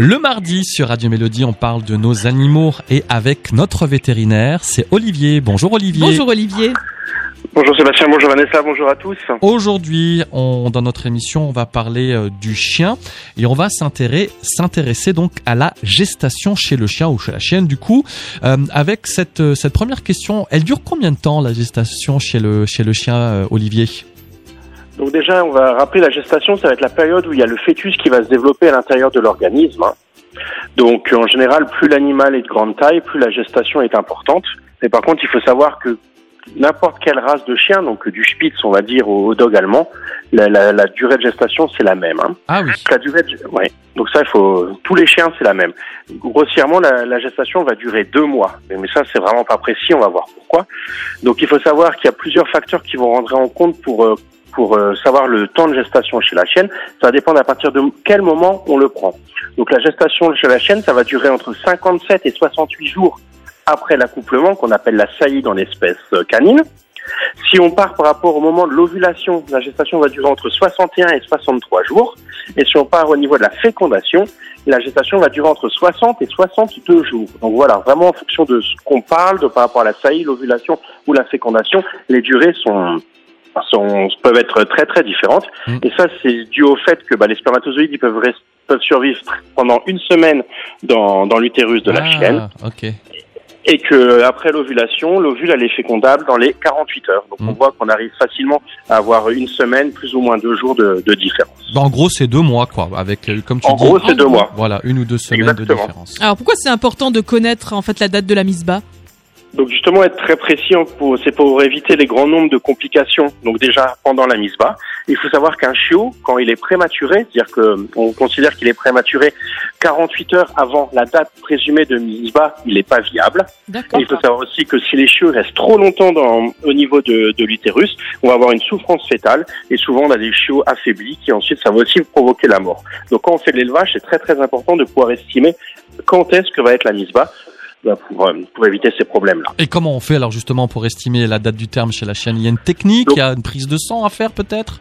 Le mardi sur Radio Mélodie, on parle de nos animaux et avec notre vétérinaire, c'est Olivier. Bonjour Olivier. Bonjour Olivier. Bonjour Sébastien, bonjour Vanessa, bonjour à tous. Aujourd'hui, on, dans notre émission, on va parler euh, du chien et on va s'intéresser, s'intéresser donc à la gestation chez le chien ou chez la chienne. Du coup, euh, avec cette, euh, cette première question, elle dure combien de temps la gestation chez le, chez le chien, euh, Olivier? Donc déjà, on va rappeler la gestation, ça va être la période où il y a le fœtus qui va se développer à l'intérieur de l'organisme. hein. Donc en général, plus l'animal est de grande taille, plus la gestation est importante. Mais par contre, il faut savoir que n'importe quelle race de chien, donc du Spitz, on va dire, au, au dog allemand, la, la- la durée de gestation, c'est la même. hein. Ah oui. La durée de... ouais. Donc ça, il faut. Tous les chiens, c'est la même. Grossièrement, la, la gestation va durer deux mois. Mais, mais ça, c'est vraiment pas précis. On va voir pourquoi. Donc, il faut savoir qu'il y a plusieurs facteurs qui vont rentrer en compte pour euh, pour euh, savoir le temps de gestation chez la chienne. Ça va dépendre à partir de quel moment on le prend. Donc, la gestation chez la chienne, ça va durer entre 57 et 68 jours après l'accouplement, qu'on appelle la saillie dans l'espèce euh, canine. Si on part par rapport au moment de l'ovulation, la gestation va durer entre 61 et 63 jours. Et si on part au niveau de la fécondation, la gestation va durer entre 60 et 62 jours. Donc voilà, vraiment en fonction de ce qu'on parle, de par rapport à la saillie, l'ovulation ou la fécondation, les durées sont, sont peuvent être très très différentes. Mm. Et ça, c'est dû au fait que bah, les spermatozoïdes ils peuvent, rest- peuvent survivre pendant une semaine dans, dans l'utérus de la ah, chienne et que après l'ovulation, l'ovule elle est fécondable dans les 48 heures. Donc Mm. on voit qu'on arrive facilement à avoir une semaine, plus ou moins deux jours de, de différence. Bah, en gros, c'est deux mois, quoi. Avec, euh, comme tu En dis. gros, c'est deux mois. Voilà, une ou deux semaines de différence. Alors pourquoi c'est important de connaître en fait la date de la mise bas Donc justement être très précis, hein, c'est pour éviter les grands nombres de complications. Donc déjà pendant la mise bas, il faut savoir qu'un chiot, quand il est prématuré, c'est-à-dire que on considère qu'il est prématuré 48 heures avant la date présumée de mise bas, il n'est pas viable. Et il faut savoir aussi que si les chiots restent trop longtemps dans, au niveau de, de l'utérus, on va avoir une souffrance fétale et souvent on a des chiots affaiblis qui ensuite ça va aussi provoquer la mort. Donc quand on fait de l'élevage, c'est très très important de pouvoir estimer quand est-ce que va être la mise bas pour, euh, pour éviter ces problèmes-là. Et comment on fait alors justement pour estimer la date du terme chez la chienne Il y a une technique, Donc- il y a une prise de sang à faire peut-être?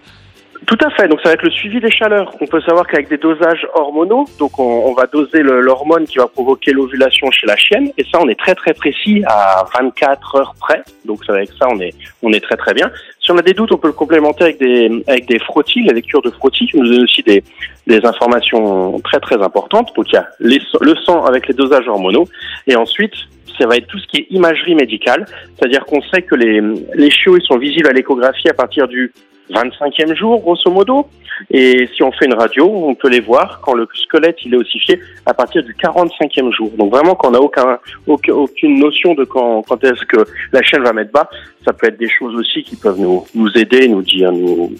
Tout à fait. Donc ça va être le suivi des chaleurs. On peut savoir qu'avec des dosages hormonaux, donc on, va doser l'hormone qui va provoquer l'ovulation chez la chienne, et ça on est très très précis à 24 heures près. Donc avec ça on est on est très très bien. Si on a des doutes, on peut le complémenter avec des avec des frottis, les lectures de frottis qui nous donnent aussi des des informations très très importantes. Donc il y a le sang avec les dosages hormonaux, et ensuite ça va être tout ce qui est imagerie médicale, c'est-à-dire qu'on sait que les les chiots ils sont visibles à l'échographie à partir du 25e jour, grosso modo. Et si on fait une radio, on peut les voir quand le squelette il est ossifié à partir du 45e jour. Donc vraiment, quand on n'a aucun, aucun- aucune notion de quand, quand est-ce que la chaîne va mettre bas, ça peut être des choses aussi qui peuvent nous, nous aider, nous dire, nous,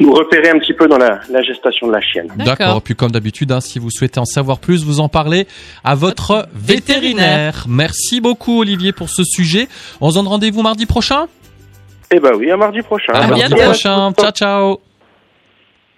nous repérer un petit peu dans la, gestation de la chienne. D'accord. Puis comme d'habitude, hein, si vous souhaitez en savoir plus, vous en parlez à votre vétérinaire. Merci beaucoup Olivier pour ce sujet. On se donne rendez-vous mardi prochain? Eh ben oui, à mardi prochain. À À mardi bientôt. prochain. Ciao ciao.